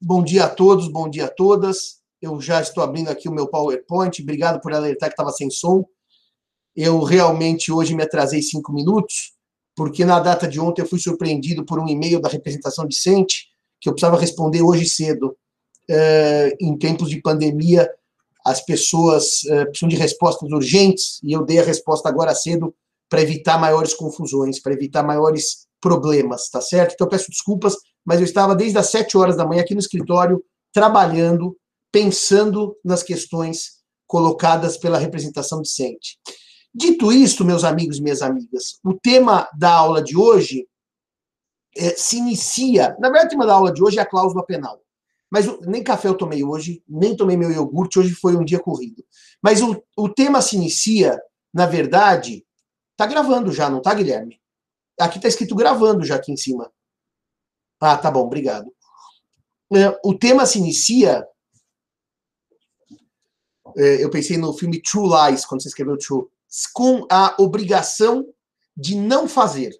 Bom dia a todos, bom dia a todas. Eu já estou abrindo aqui o meu PowerPoint. Obrigado por alertar que estava sem som. Eu realmente hoje me atrasei cinco minutos, porque na data de ontem eu fui surpreendido por um e-mail da representação decente que eu precisava responder hoje cedo. Uh, em tempos de pandemia, as pessoas uh, precisam de respostas urgentes e eu dei a resposta agora cedo para evitar maiores confusões, para evitar maiores problemas, tá certo? Então eu peço desculpas, mas eu estava desde as sete horas da manhã aqui no escritório, trabalhando, pensando nas questões colocadas pela representação decente. Dito isto, meus amigos e minhas amigas, o tema da aula de hoje é, se inicia. Na verdade, o tema da aula de hoje é a cláusula penal. Mas nem café eu tomei hoje, nem tomei meu iogurte, hoje foi um dia corrido. Mas o, o tema se inicia, na verdade, tá gravando já, não tá, Guilherme? Aqui está escrito gravando já aqui em cima. Ah, tá bom, obrigado. É, o tema se inicia. É, eu pensei no filme True Lies, quando você escreveu True, com a obrigação de não fazer.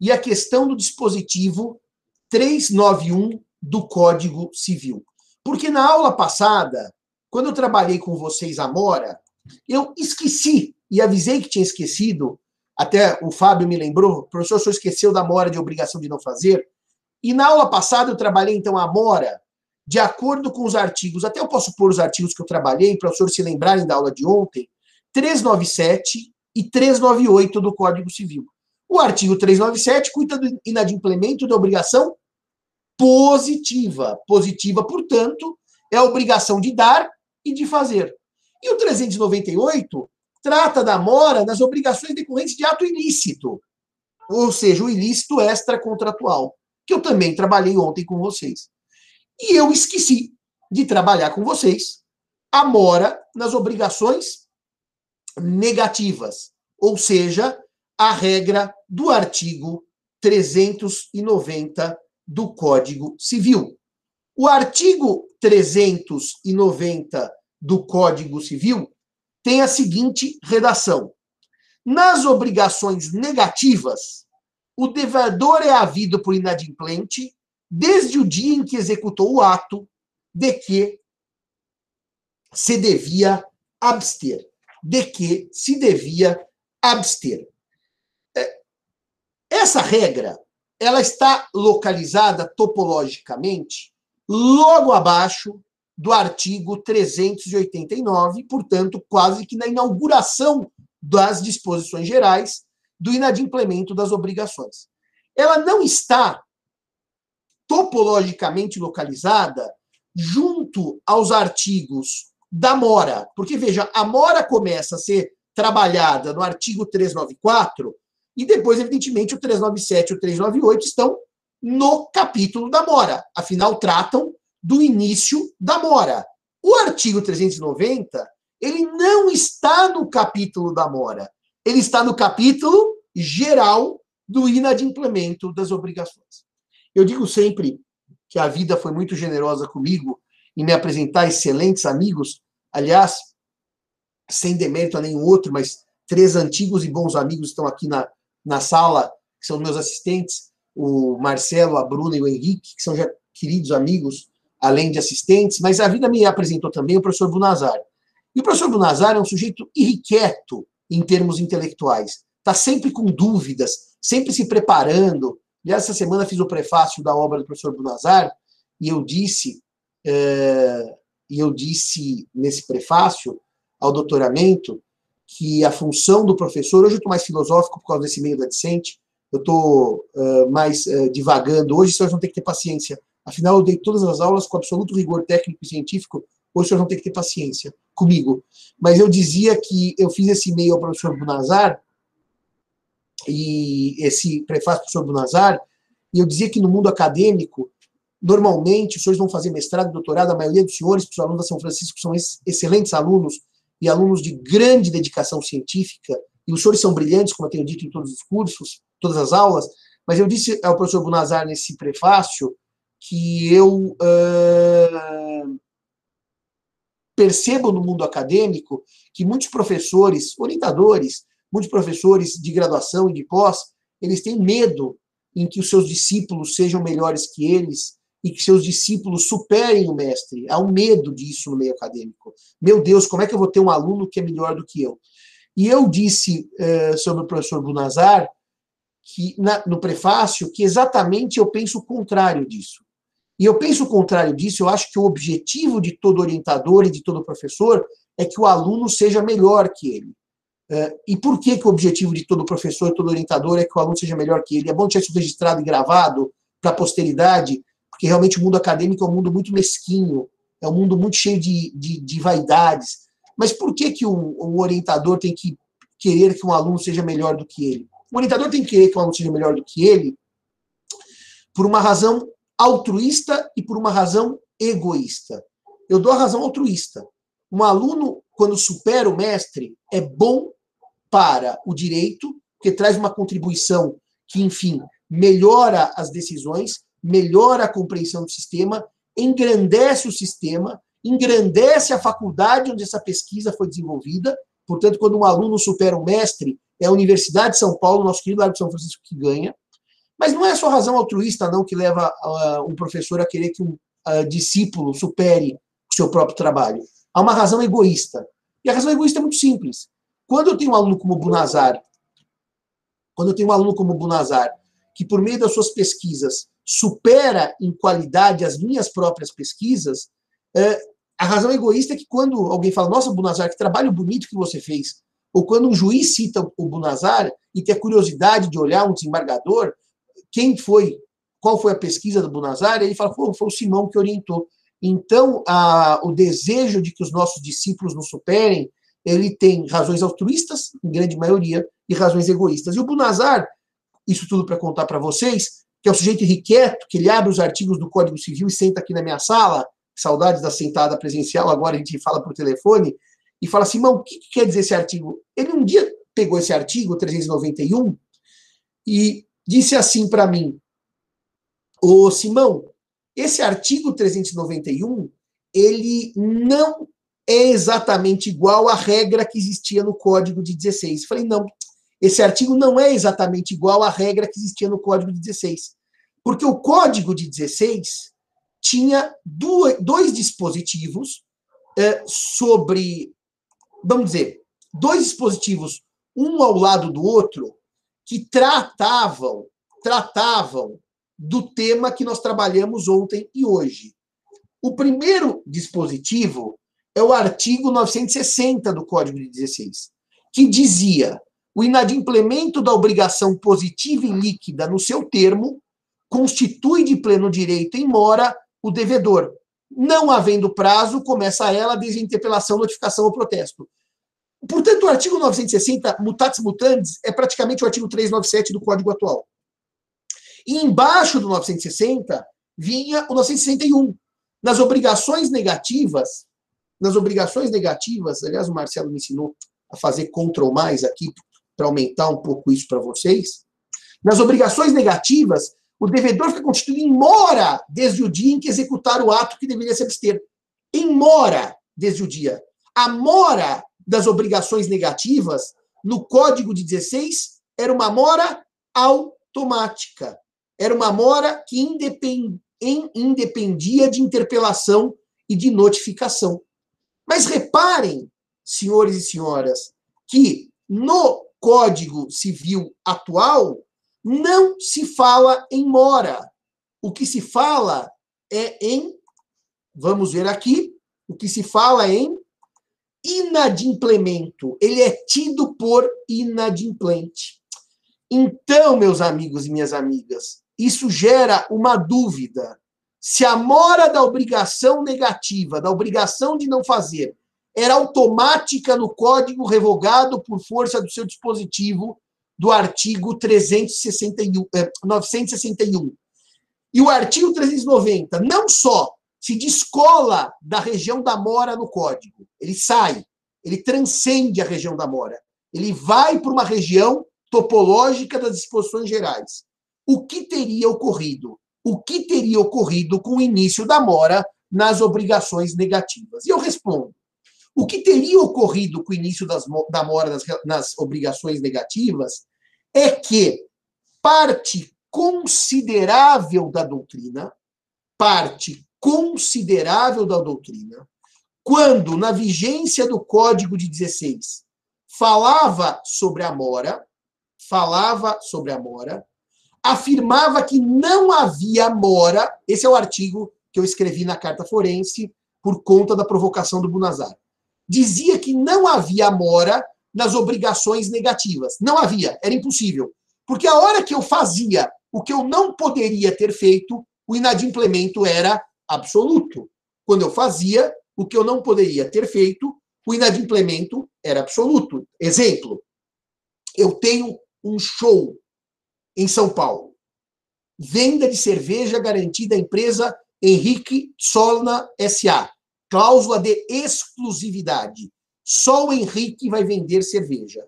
E a questão do dispositivo 391 do Código Civil. Porque na aula passada, quando eu trabalhei com vocês a Mora, eu esqueci e avisei que tinha esquecido até o Fábio me lembrou, professor, o senhor esqueceu da mora de obrigação de não fazer. E na aula passada eu trabalhei, então, a mora de acordo com os artigos, até eu posso pôr os artigos que eu trabalhei, para os senhores se lembrarem da aula de ontem, 397 e 398 do Código Civil. O artigo 397 cuida do inadimplemento da obrigação positiva. Positiva, portanto, é a obrigação de dar e de fazer. E o 398 trata da mora nas obrigações decorrentes de ato ilícito, ou seja, o ilícito extracontratual, que eu também trabalhei ontem com vocês. E eu esqueci de trabalhar com vocês a mora nas obrigações negativas, ou seja, a regra do artigo 390 do Código Civil. O artigo 390 do Código Civil tem a seguinte redação: Nas obrigações negativas, o devedor é havido por inadimplente desde o dia em que executou o ato de que se devia abster, de que se devia abster. É, essa regra, ela está localizada topologicamente logo abaixo do artigo 389, portanto, quase que na inauguração das disposições gerais do inadimplemento das obrigações. Ela não está topologicamente localizada junto aos artigos da mora, porque veja, a mora começa a ser trabalhada no artigo 394 e depois, evidentemente, o 397 e o 398 estão no capítulo da mora, afinal tratam do início da mora. O artigo 390, ele não está no capítulo da mora. Ele está no capítulo geral do inadimplemento das obrigações. Eu digo sempre que a vida foi muito generosa comigo em me apresentar excelentes amigos. Aliás, sem demérito a nenhum outro, mas três antigos e bons amigos estão aqui na, na sala, que são meus assistentes, o Marcelo, a Bruna e o Henrique, que são já queridos amigos além de assistentes, mas a vida me apresentou também o professor Bunazar. E o professor Bunazar é um sujeito irrequieto em termos intelectuais. Está sempre com dúvidas, sempre se preparando. E essa semana fiz o prefácio da obra do professor Bunazar e eu disse, é, e eu disse nesse prefácio ao doutoramento que a função do professor, hoje eu estou mais filosófico por causa desse meio da decente, eu estou uh, mais uh, divagando, hoje vocês vão ter que ter paciência Afinal, eu dei todas as aulas com absoluto rigor técnico e científico. Hoje, o senhor não tem que ter paciência comigo. Mas eu dizia que eu fiz esse e-mail ao professor Bunazar, e esse prefácio do professor Bunazar, e eu dizia que no mundo acadêmico, normalmente, os senhores vão fazer mestrado, doutorado, a maioria dos senhores, os alunos da São Francisco, são excelentes alunos e alunos de grande dedicação científica, e os senhores são brilhantes, como eu tenho dito em todos os cursos, todas as aulas, mas eu disse ao professor Bunazar nesse prefácio que eu uh, percebo no mundo acadêmico que muitos professores, orientadores, muitos professores de graduação e de pós, eles têm medo em que os seus discípulos sejam melhores que eles, e que seus discípulos superem o mestre. Há um medo disso no meio acadêmico. Meu Deus, como é que eu vou ter um aluno que é melhor do que eu? E eu disse uh, sobre o professor Bunazar, que, na, no prefácio, que exatamente eu penso o contrário disso. E eu penso o contrário disso, eu acho que o objetivo de todo orientador e de todo professor é que o aluno seja melhor que ele. Uh, e por que, que o objetivo de todo professor todo orientador é que o aluno seja melhor que ele? É bom ter isso registrado e gravado para a posteridade, porque realmente o mundo acadêmico é um mundo muito mesquinho, é um mundo muito cheio de, de, de vaidades. Mas por que, que um, um, orientador tem que querer que um aluno seja melhor do que ele? O orientador tem que querer que um aluno seja melhor do que ele por uma razão altruísta e por uma razão egoísta. Eu dou a razão altruísta. Um aluno, quando supera o mestre, é bom para o direito, porque traz uma contribuição que, enfim, melhora as decisões, melhora a compreensão do sistema, engrandece o sistema, engrandece a faculdade onde essa pesquisa foi desenvolvida. Portanto, quando um aluno supera o mestre, é a Universidade de São Paulo, nosso querido Largo de São Francisco, que ganha. Mas não é só razão altruísta, não, que leva uh, um professor a querer que um uh, discípulo supere o seu próprio trabalho. Há uma razão egoísta. E a razão egoísta é muito simples. Quando eu tenho um aluno como Bunazar, quando eu tenho um aluno como Bunazar, que por meio das suas pesquisas supera em qualidade as minhas próprias pesquisas, é, a razão egoísta é que quando alguém fala, nossa, Bunazar, que trabalho bonito que você fez, ou quando um juiz cita o Bunazar e tem a curiosidade de olhar um desembargador, quem foi, qual foi a pesquisa do Bunazar, ele fala, foi o Simão que orientou. Então, a, o desejo de que os nossos discípulos nos superem, ele tem razões altruístas, em grande maioria, e razões egoístas. E o Bunazar, isso tudo para contar para vocês, que é o sujeito irrequieto, que ele abre os artigos do Código Civil e senta aqui na minha sala, saudades da sentada presencial, agora a gente fala por telefone, e fala assim, o que, que quer dizer esse artigo? Ele um dia pegou esse artigo, 391, e disse assim para mim, ô Simão, esse artigo 391, ele não é exatamente igual à regra que existia no Código de 16. Falei, não, esse artigo não é exatamente igual à regra que existia no Código de 16. Porque o Código de 16 tinha dois dispositivos é, sobre, vamos dizer, dois dispositivos, um ao lado do outro, que tratavam, tratavam do tema que nós trabalhamos ontem e hoje. O primeiro dispositivo é o artigo 960 do Código de 16, que dizia: o inadimplemento da obrigação positiva e líquida no seu termo constitui de pleno direito em mora o devedor. Não havendo prazo, começa ela desde a interpelação, notificação ou protesto. Portanto, o artigo 960, mutatis mutandis, é praticamente o artigo 397 do Código atual. E embaixo do 960 vinha o 961. Nas obrigações negativas, nas obrigações negativas, aliás, o Marcelo me ensinou a fazer control mais aqui para aumentar um pouco isso para vocês. Nas obrigações negativas, o devedor fica constituído em mora desde o dia em que executar o ato que deveria se abster. Em mora desde o dia. A mora das obrigações negativas no Código de 16 era uma mora automática. Era uma mora que independia de interpelação e de notificação. Mas reparem, senhores e senhoras, que no Código Civil atual não se fala em mora. O que se fala é em, vamos ver aqui, o que se fala é em inadimplemento. Ele é tido por inadimplente. Então, meus amigos e minhas amigas, isso gera uma dúvida. Se a mora da obrigação negativa, da obrigação de não fazer, era automática no código revogado por força do seu dispositivo do artigo 361, 961. Eh, e o artigo 390 não só se descola da região da mora no código, ele sai, ele transcende a região da mora, ele vai para uma região topológica das disposições gerais o que teria ocorrido? O que teria ocorrido com o início da mora nas obrigações negativas? E eu respondo: o que teria ocorrido com o início das, da mora nas, nas obrigações negativas é que parte considerável da doutrina, parte considerável da doutrina, quando, na vigência do Código de 16, falava sobre a mora, falava sobre a mora, afirmava que não havia mora, esse é o artigo que eu escrevi na carta forense por conta da provocação do Bunazar. Dizia que não havia mora nas obrigações negativas. Não havia, era impossível. Porque a hora que eu fazia o que eu não poderia ter feito, o inadimplemento era absoluto. Quando eu fazia o que eu não poderia ter feito, o inadimplemento era absoluto. Exemplo, eu tenho um show em São Paulo. Venda de cerveja garantida à empresa Henrique Solna SA. Cláusula de exclusividade. Só o Henrique vai vender cerveja.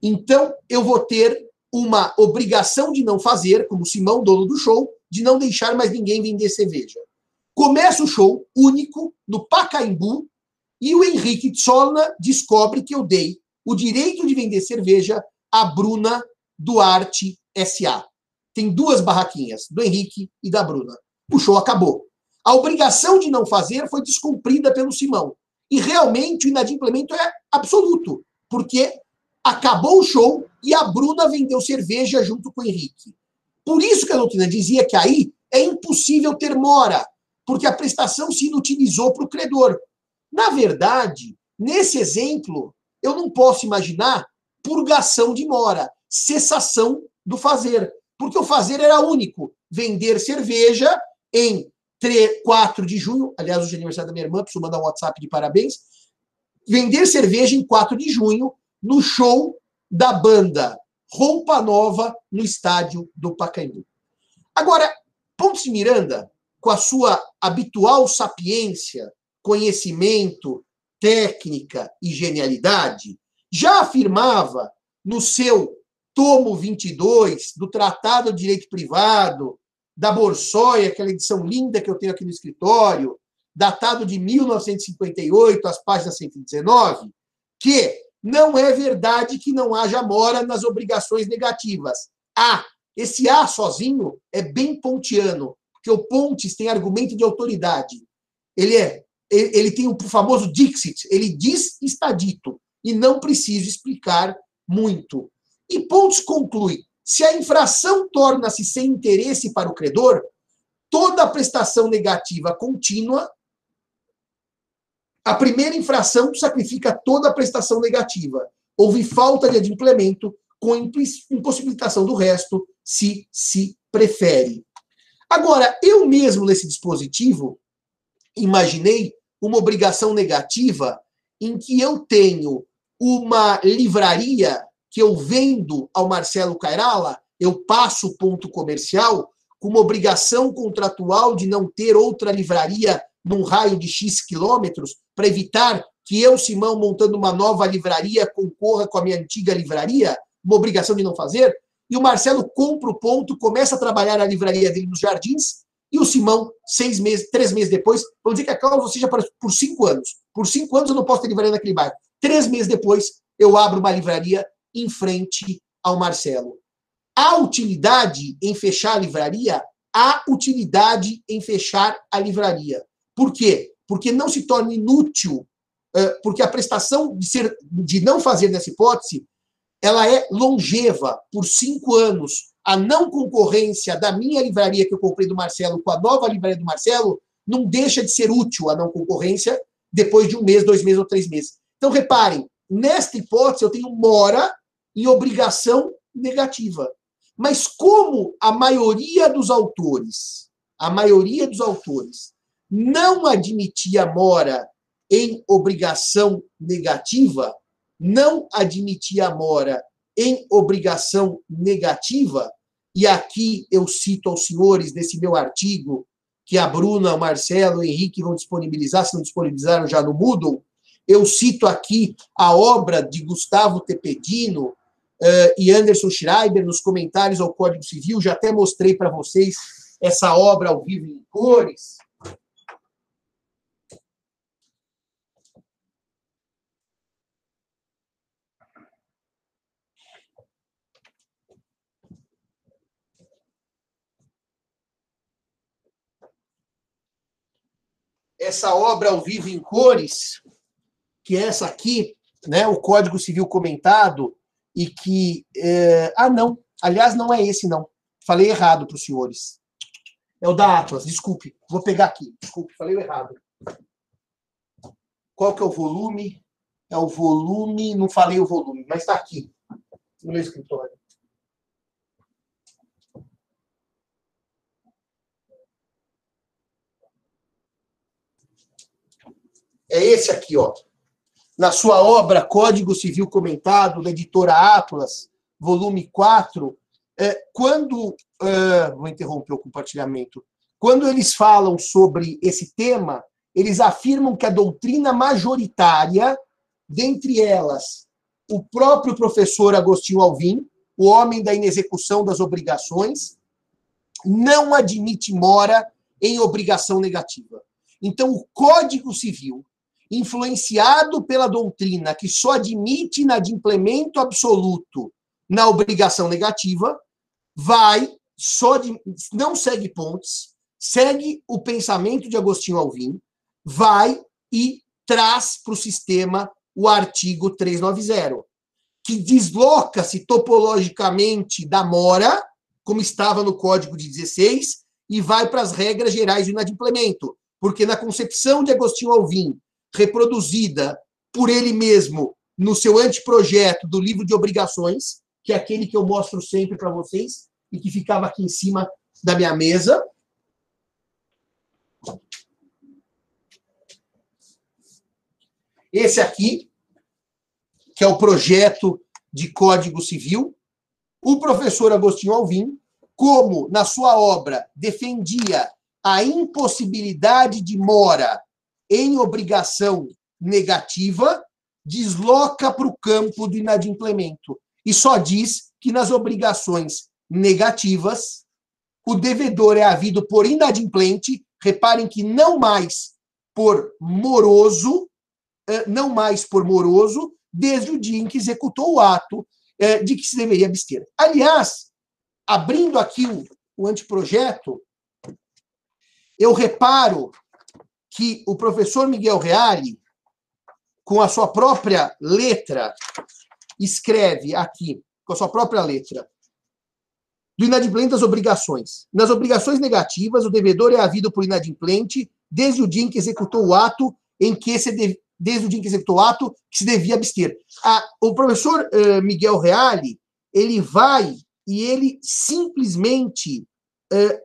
Então, eu vou ter uma obrigação de não fazer, como Simão, dono do show, de não deixar mais ninguém vender cerveja. Começa o show único no Pacaembu e o Henrique Solna descobre que eu dei o direito de vender cerveja à Bruna Duarte SA. Tem duas barraquinhas, do Henrique e da Bruna. O show acabou. A obrigação de não fazer foi descumprida pelo Simão. E realmente o inadimplemento é absoluto, porque acabou o show e a Bruna vendeu cerveja junto com o Henrique. Por isso que a doutrina dizia que aí é impossível ter mora, porque a prestação se inutilizou para o credor. Na verdade, nesse exemplo, eu não posso imaginar purgação de mora, cessação do fazer. Porque o fazer era único: vender cerveja em 3, 4 de junho. Aliás, hoje é aniversário da minha irmã, preciso mandar um WhatsApp de parabéns. Vender cerveja em 4 de junho, no show da banda Roupa Nova, no estádio do Pacaembu. Agora, Pontes Miranda, com a sua habitual sapiência, conhecimento, técnica e genialidade, já afirmava no seu tomo 22 do Tratado de Direito Privado, da Borsóia, aquela edição linda que eu tenho aqui no escritório, datado de 1958, as páginas 119, que não é verdade que não haja mora nas obrigações negativas. Há. Esse A sozinho é bem pontiano, porque o Pontes tem argumento de autoridade. Ele é ele tem o famoso Dixit, ele diz está dito, e não preciso explicar muito. E Pontes conclui: se a infração torna-se sem interesse para o credor, toda a prestação negativa contínua, a primeira infração sacrifica toda a prestação negativa. Houve falta de adimplemento com impossibilitação do resto, se se prefere. Agora, eu mesmo nesse dispositivo imaginei uma obrigação negativa em que eu tenho uma livraria que eu vendo ao Marcelo Cairala, eu passo o ponto comercial com uma obrigação contratual de não ter outra livraria num raio de X quilômetros, para evitar que eu, Simão, montando uma nova livraria, concorra com a minha antiga livraria, uma obrigação de não fazer, e o Marcelo compra o ponto, começa a trabalhar na livraria dele nos jardins, e o Simão, seis meses, três meses depois, vamos dizer que a cláusula seja por cinco anos. Por cinco anos eu não posso ter livraria naquele bairro. Três meses depois, eu abro uma livraria em frente ao Marcelo. Há utilidade em fechar a livraria? Há utilidade em fechar a livraria. Por quê? Porque não se torna inútil, porque a prestação de, ser, de não fazer nessa hipótese, ela é longeva por cinco anos. A não concorrência da minha livraria que eu comprei do Marcelo com a nova livraria do Marcelo não deixa de ser útil a não concorrência depois de um mês, dois meses ou três meses. Então, reparem, nesta hipótese eu tenho mora e obrigação negativa. Mas como a maioria dos autores, a maioria dos autores não admitia mora em obrigação negativa, não admitia mora em obrigação negativa, e aqui eu cito aos senhores nesse meu artigo que a Bruna, o Marcelo, o Henrique vão disponibilizar, se não disponibilizaram já no Moodle, eu cito aqui a obra de Gustavo Tepedino, uh, e Anderson Schreiber nos comentários ao Código Civil. Já até mostrei para vocês essa obra ao vivo em cores. essa obra ao vivo em cores, que é essa aqui, né, o Código Civil comentado, e que. É... Ah, não. Aliás, não é esse, não. Falei errado para os senhores. É o da Atlas, desculpe. Vou pegar aqui. Desculpe, falei errado. Qual que é o volume? É o volume, não falei o volume, mas está aqui, no meu escritório. É esse aqui, ó. Na sua obra Código Civil Comentado, da editora Atlas, volume 4, é, quando. É, vou interromper o compartilhamento. Quando eles falam sobre esse tema, eles afirmam que a doutrina majoritária, dentre elas, o próprio professor Agostinho Alvim, o homem da inexecução das obrigações, não admite mora em obrigação negativa. Então, o Código Civil, influenciado pela doutrina que só admite inadimplemento absoluto na obrigação negativa, vai, só de, não segue pontes, segue o pensamento de Agostinho Alvim, vai e traz para o sistema o artigo 390, que desloca-se topologicamente da mora, como estava no Código de 16, e vai para as regras gerais do inadimplemento. Porque na concepção de Agostinho Alvim, reproduzida por ele mesmo no seu anteprojeto do livro de obrigações, que é aquele que eu mostro sempre para vocês e que ficava aqui em cima da minha mesa, Esse aqui, que é o projeto de Código Civil, o professor Agostinho Alvim, como na sua obra defendia a impossibilidade de mora em obrigação negativa, desloca para o campo do inadimplemento e só diz que nas obrigações negativas o devedor é havido por inadimplente, reparem que não mais por moroso, eh, não mais por moroso, desde o dia em que executou o ato eh, de que se deveria abster. Aliás, abrindo aqui o, o anteprojeto, eu reparo que o professor Miguel Reale, com a sua própria letra, escreve aqui, com a sua própria letra, do inadimplente das obrigações. Nas obrigações negativas, o devedor é havido por inadimplente desde o dia em que executou o ato em que se desde o dia em que executou o ato, que se devia abster. O professor uh, Miguel Reale, ele vai e ele simplesmente uh,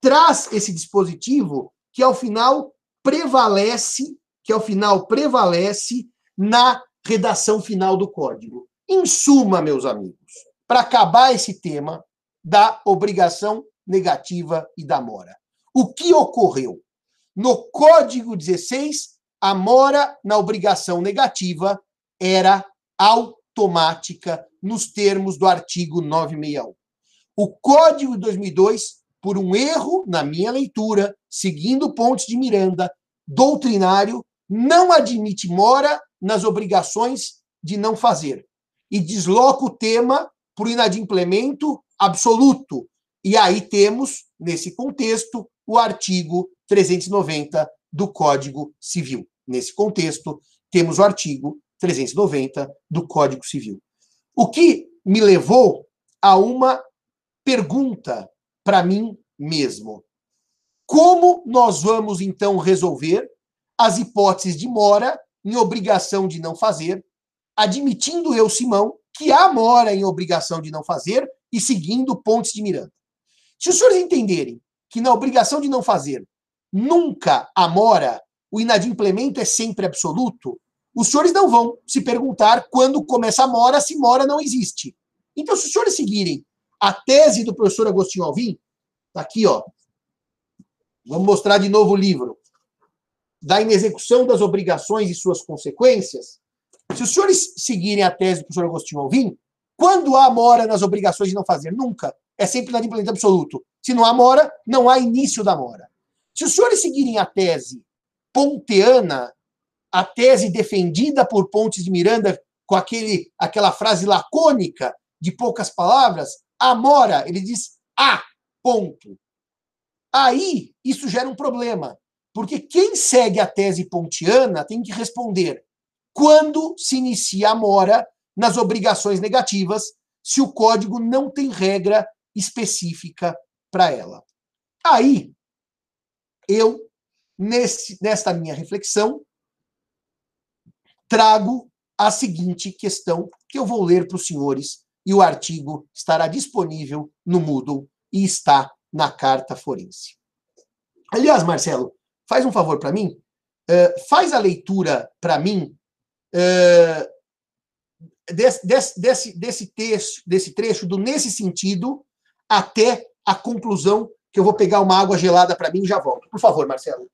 traz esse dispositivo que, ao final, prevalece, que, ao final, prevalece na redação final do código. Em suma, meus amigos, para acabar esse tema da obrigação negativa e da mora. O que ocorreu? No Código 16, a mora na obrigação negativa era automática nos termos do artigo 961. O Código de 2002, por um erro na minha leitura, seguindo Pontes de Miranda, doutrinário, não admite mora nas obrigações de não fazer e desloca o tema para o inadimplemento absoluto. E aí temos, nesse contexto, o artigo 390 do Código Civil. Nesse contexto, temos o artigo 390 do Código Civil. O que me levou a uma pergunta para mim mesmo. Como nós vamos então resolver as hipóteses de mora em obrigação de não fazer, admitindo eu, Simão, que há mora em obrigação de não fazer e seguindo Pontes de Miranda? Se os senhores entenderem que na obrigação de não fazer nunca há mora, o inadimplemento é sempre absoluto, os senhores não vão se perguntar quando começa a mora, se mora não existe. Então, se os senhores seguirem a tese do professor Agostinho Alvim, tá aqui, ó. Vamos mostrar de novo o livro. Da inexecução das obrigações e suas consequências. Se os senhores seguirem a tese do professor Agostinho Alvim, quando há mora nas obrigações de não fazer? Nunca. É sempre inadimplemento absoluto. Se não há mora, não há início da mora. Se os senhores seguirem a tese ponteana, a tese defendida por Pontes de Miranda com aquele, aquela frase lacônica de poucas palavras, amora, ele diz a, ponto. Aí, isso gera um problema, Porque quem segue a tese pontiana tem que responder quando se inicia a mora nas obrigações negativas, se o código não tem regra específica para ela. Aí, eu, nesse, nesta minha reflexão, trago a seguinte questão que eu vou ler para os senhores e o artigo estará disponível no Moodle e está na carta forense. Aliás, Marcelo, faz um favor para mim, uh, faz a leitura para mim uh, desse, desse, desse, desse, texto, desse trecho do nesse sentido até a conclusão que eu vou pegar uma água gelada para mim e já volto. Por favor, Marcelo.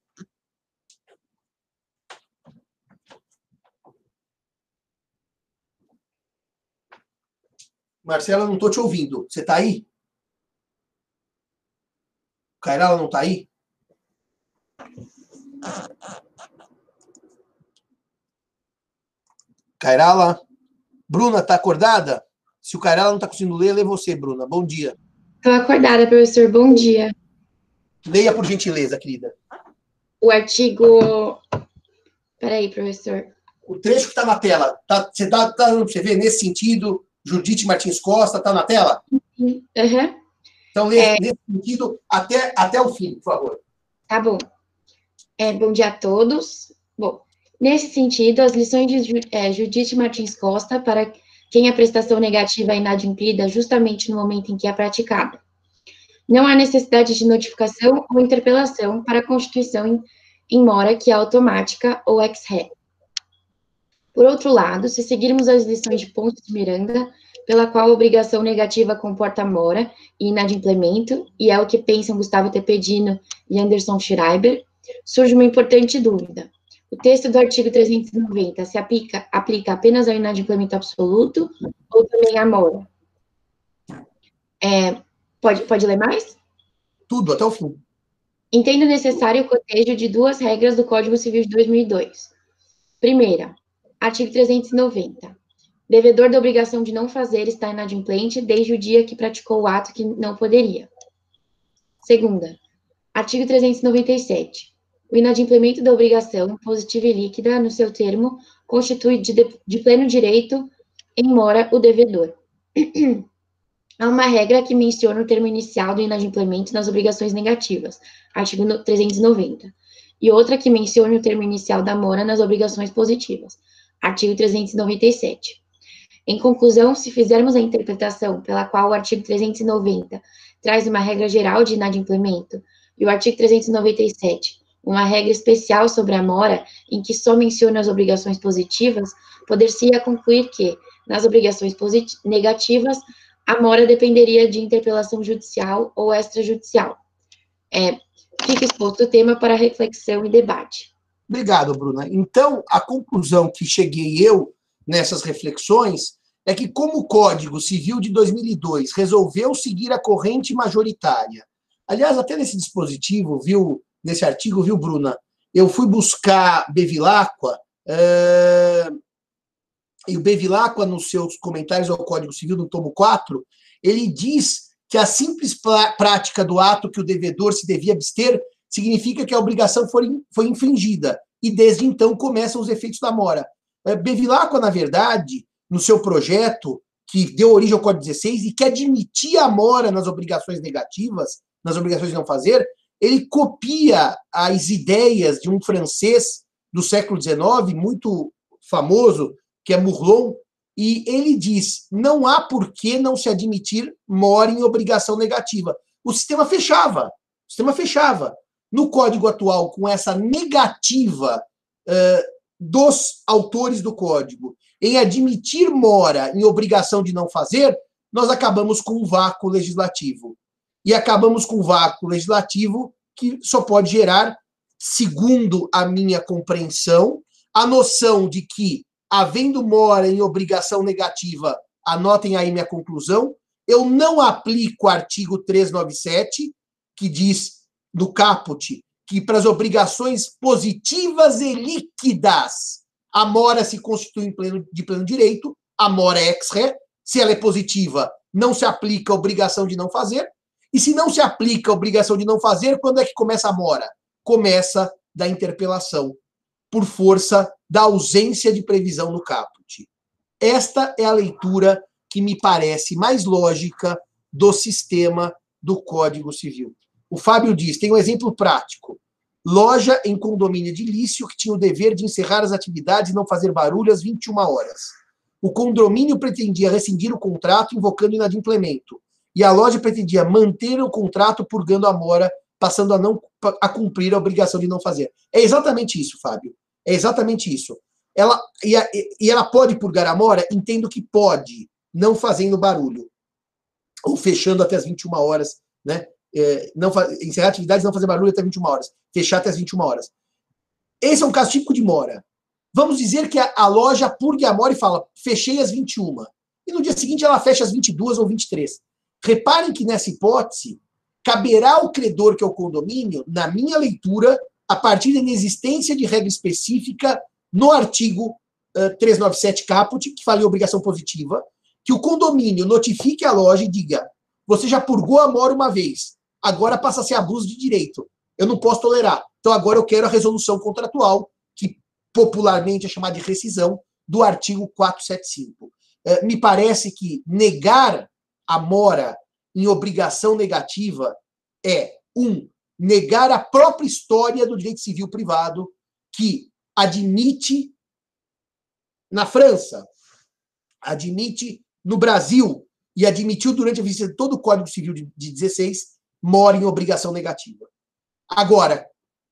Marcelo, eu não estou te ouvindo. Você está aí? Cairala não está aí? Cairala? Bruna, está acordada? Se o Cairala não está conseguindo ler, lê você, Bruna. Bom dia. Estou acordada, professor. Bom dia. Leia, por gentileza, querida. O artigo. Peraí, professor. O trecho que está na tela. Tá, você está tá, você vê nesse sentido, Judite Martins Costa, está na tela? Uhum. Então, nesse, é... nesse sentido, até, até o fim, por favor. Tá bom. É, bom dia a todos. Bom, nesse sentido, as lições de é, Judite Martins Costa para quem a prestação negativa é inadimplida justamente no momento em que é praticada. Não há necessidade de notificação ou interpelação para a constituição em, em mora que é automática ou ex-ré. Por outro lado, se seguirmos as lições de Ponce de Miranda, pela qual a obrigação negativa comporta mora e inadimplemento, e é o que pensam Gustavo Tepedino e Anderson Schreiber, surge uma importante dúvida. O texto do artigo 390 se aplica, aplica apenas ao inadimplemento absoluto ou também à mora? É, pode, pode ler mais? Tudo, até o fim. Entendo necessário o cotejo de duas regras do Código Civil de 2002. Primeira, artigo 390. Devedor da obrigação de não fazer está inadimplente desde o dia que praticou o ato que não poderia. Segunda, artigo 397. O inadimplemento da obrigação positiva e líquida, no seu termo, constitui de, de pleno direito em mora o devedor. Há uma regra que menciona o termo inicial do inadimplemento nas obrigações negativas, artigo 390, e outra que menciona o termo inicial da mora nas obrigações positivas, artigo 397. Em conclusão, se fizermos a interpretação pela qual o artigo 390 traz uma regra geral de inadimplemento e o artigo 397 uma regra especial sobre a mora, em que só menciona as obrigações positivas, poder-se-ia concluir que, nas obrigações negativas, a mora dependeria de interpelação judicial ou extrajudicial. É, fica exposto o tema para reflexão e debate. Obrigado, Bruna. Então, a conclusão que cheguei eu nessas reflexões é que, como o Código Civil de 2002 resolveu seguir a corrente majoritária, aliás, até nesse dispositivo, viu, nesse artigo, viu, Bruna? Eu fui buscar Bevilacqua, uh, e o Bevilacqua, nos seus comentários ao Código Civil, no tomo 4, ele diz que a simples prática do ato que o devedor se devia abster significa que a obrigação foi, foi infringida, e desde então começam os efeitos da mora. Uh, Bevilacqua, na verdade, no seu projeto, que deu origem ao Código 16 e que admitia a mora nas obrigações negativas, nas obrigações de não fazer, ele copia as ideias de um francês do século XIX, muito famoso, que é Mourlon, e ele diz: não há por que não se admitir mora em obrigação negativa. O sistema fechava. O sistema fechava. No código atual, com essa negativa uh, dos autores do código em admitir mora em obrigação de não fazer, nós acabamos com um vácuo legislativo. E acabamos com um vácuo legislativo que só pode gerar, segundo a minha compreensão, a noção de que, havendo mora em obrigação negativa, anotem aí minha conclusão, eu não aplico o artigo 397, que diz no caput que para as obrigações positivas e líquidas a mora se constitui em pleno, de pleno direito, a mora é ex-ré, se ela é positiva, não se aplica a obrigação de não fazer, e se não se aplica a obrigação de não fazer, quando é que começa a mora? Começa da interpelação, por força da ausência de previsão no caput. Esta é a leitura que me parece mais lógica do sistema do Código Civil. O Fábio diz: tem um exemplo prático. Loja em condomínio edilício que tinha o dever de encerrar as atividades e não fazer barulho às 21 horas. O condomínio pretendia rescindir o contrato invocando inadimplemento. E a loja pretendia manter o contrato purgando a mora, passando a não a cumprir a obrigação de não fazer. É exatamente isso, Fábio. É exatamente isso. Ela, e, a, e ela pode purgar a mora? Entendo que pode, não fazendo barulho. Ou fechando até as 21 horas, né? É, não encerrar atividades não fazer barulho até 21 horas. Fechar até as 21 horas. Esse é um caso típico de mora. Vamos dizer que a, a loja purgue a mora e fala, fechei às 21. E no dia seguinte ela fecha às 22 ou 23. Reparem que nessa hipótese, caberá ao credor, que é o condomínio, na minha leitura, a partir da inexistência de regra específica no artigo uh, 397 caput, que fala em obrigação positiva, que o condomínio notifique a loja e diga: você já purgou a mora uma vez, agora passa a ser abuso de direito. Eu não posso tolerar. Então agora eu quero a resolução contratual, que popularmente é chamada de rescisão, do artigo 475. Uh, me parece que negar a mora em obrigação negativa é, um, negar a própria história do direito civil privado, que admite na França, admite no Brasil e admitiu durante a visita de todo o Código Civil de, de 16, mora em obrigação negativa. Agora,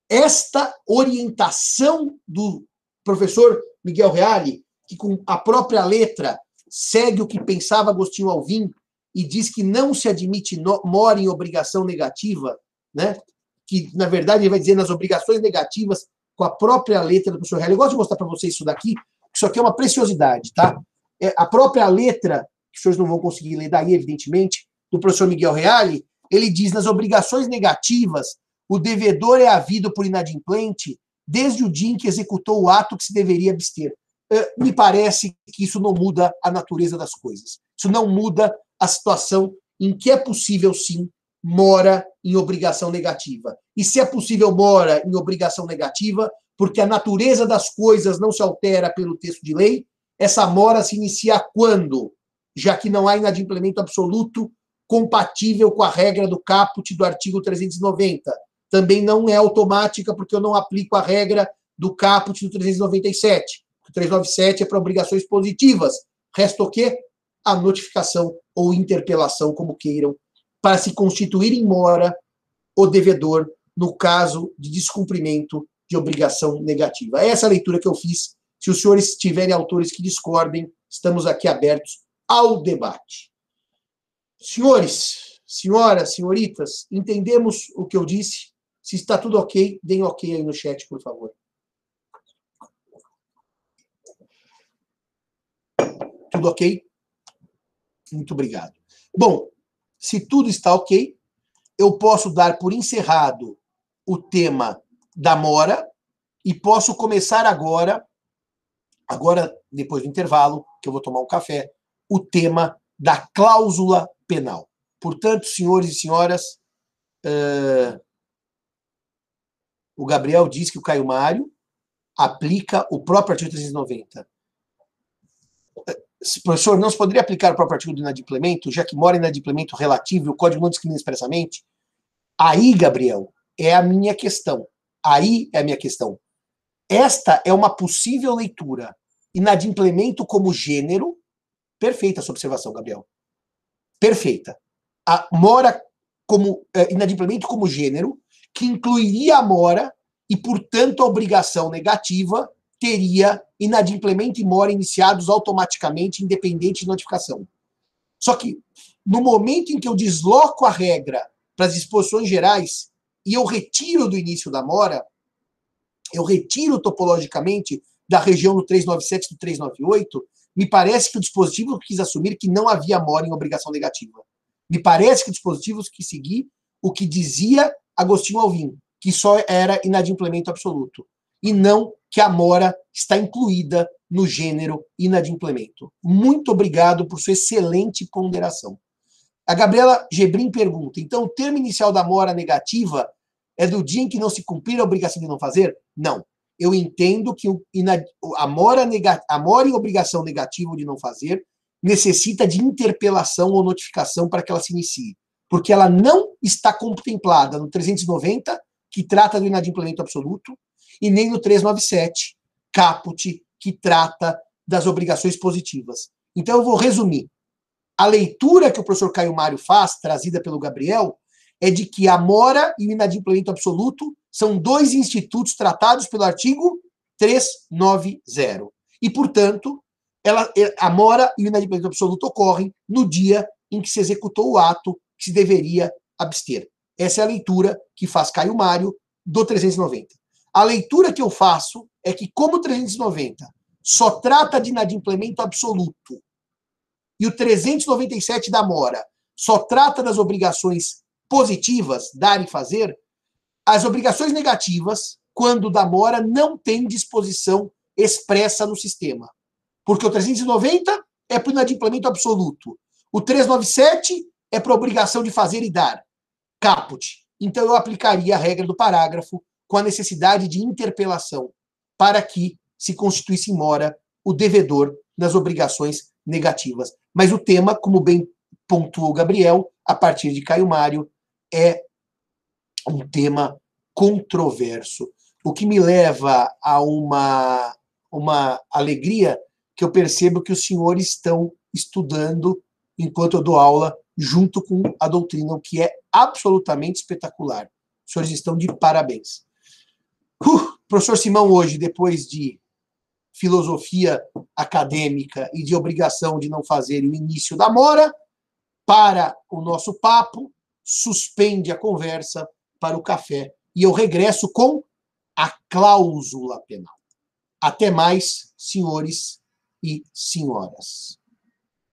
esta orientação do professor Miguel Reale, que com a própria letra segue o que pensava Agostinho Alvim e diz que não se admite mora em obrigação negativa, né? que, na verdade, ele vai dizer nas obrigações negativas com a própria letra do professor Heller. Eu gosto de mostrar para vocês isso daqui, isso aqui é uma preciosidade, tá? É, a própria letra, que os senhores não vão conseguir ler daí, evidentemente, do professor Miguel Reale, ele diz nas obrigações negativas, o devedor é havido por inadimplente desde o dia em que executou o ato que se deveria abster. É, me parece que isso não muda a natureza das coisas. Isso não muda a situação em que é possível, sim, mora em obrigação negativa. E se é possível, mora em obrigação negativa, porque a natureza das coisas não se altera pelo texto de lei, essa mora se inicia quando? Já que não há inadimplemento absoluto compatível com a regra do caput do artigo 390. Também não é automática, porque eu não aplico a regra do caput do 397. O 397 é para obrigações positivas. Resta o quê? A notificação ou interpelação, como queiram para se constituir em mora o devedor no caso de descumprimento de obrigação negativa. Essa é a leitura que eu fiz. Se os senhores tiverem autores que discordem, estamos aqui abertos ao debate. Senhores, senhoras, senhoritas, entendemos o que eu disse? Se está tudo ok, deem ok aí no chat, por favor. Tudo ok? Muito obrigado. Bom, se tudo está ok, eu posso dar por encerrado o tema da mora e posso começar agora, agora depois do intervalo, que eu vou tomar um café, o tema da cláusula penal. Portanto, senhores e senhoras, uh, o Gabriel diz que o Caio Mário aplica o próprio artigo 390 professor, não se poderia aplicar o próprio artigo do inadimplemento, já que mora inadimplemento relativo e o código não discrimina expressamente? Aí, Gabriel, é a minha questão. Aí é a minha questão. Esta é uma possível leitura. Inadimplemento como gênero. Perfeita a sua observação, Gabriel. Perfeita. A mora como é, inadimplemento como gênero, que incluiria a mora e, portanto, a obrigação negativa teria inadimplemento e mora iniciados automaticamente, independente de notificação. Só que, no momento em que eu desloco a regra para as disposições gerais e eu retiro do início da mora, eu retiro topologicamente da região do 397 e do 398, me parece que o dispositivo quis assumir que não havia mora em obrigação negativa. Me parece que o dispositivo quis seguir o que dizia Agostinho Alvim, que só era inadimplemento absoluto e não que a mora está incluída no gênero inadimplemento. Muito obrigado por sua excelente ponderação. A Gabriela Gebrim pergunta: então, o termo inicial da mora negativa é do dia em que não se cumprir a obrigação de não fazer? Não. Eu entendo que a mora, e obrigação negativa de não fazer necessita de interpelação ou notificação para que ela se inicie. Porque ela não está contemplada no 390, que trata do inadimplemento absoluto, e nem no 397, caput, que trata das obrigações positivas. Então eu vou resumir. A leitura que o professor Caio Mário faz, trazida pelo Gabriel, é de que a mora e o inadimplemento absoluto são dois institutos tratados pelo artigo 390. E, portanto, ela, a mora e o inadimplemento absoluto ocorrem no dia em que se executou o ato que se deveria abster. Essa é a leitura que faz Caio Mário do 390. A leitura que eu faço é que, como o 390 só trata de inadimplemento absoluto e o 397 da mora só trata das obrigações positivas, dar e fazer, as obrigações negativas, quando da mora, não tem disposição expressa no sistema. Porque o 390 é para o inadimplemento absoluto. O 397 é para obrigação de fazer e dar. Caput. Então eu aplicaria a regra do parágrafo com a necessidade de interpelação para que se constituísse em mora o devedor nas obrigações negativas. Mas o tema, como bem pontuou Gabriel, a partir de Caio Mário, é um tema controverso. O que me leva a uma, uma alegria que eu percebo que os senhores estão estudando enquanto eu dou aula, junto com a doutrina, o que é absolutamente espetacular. Os senhores estão de parabéns. Uh, professor Simão, hoje, depois de filosofia acadêmica e de obrigação de não fazer o início da mora, para o nosso papo, suspende a conversa para o café e eu regresso com a cláusula penal. Até mais, senhores e senhoras.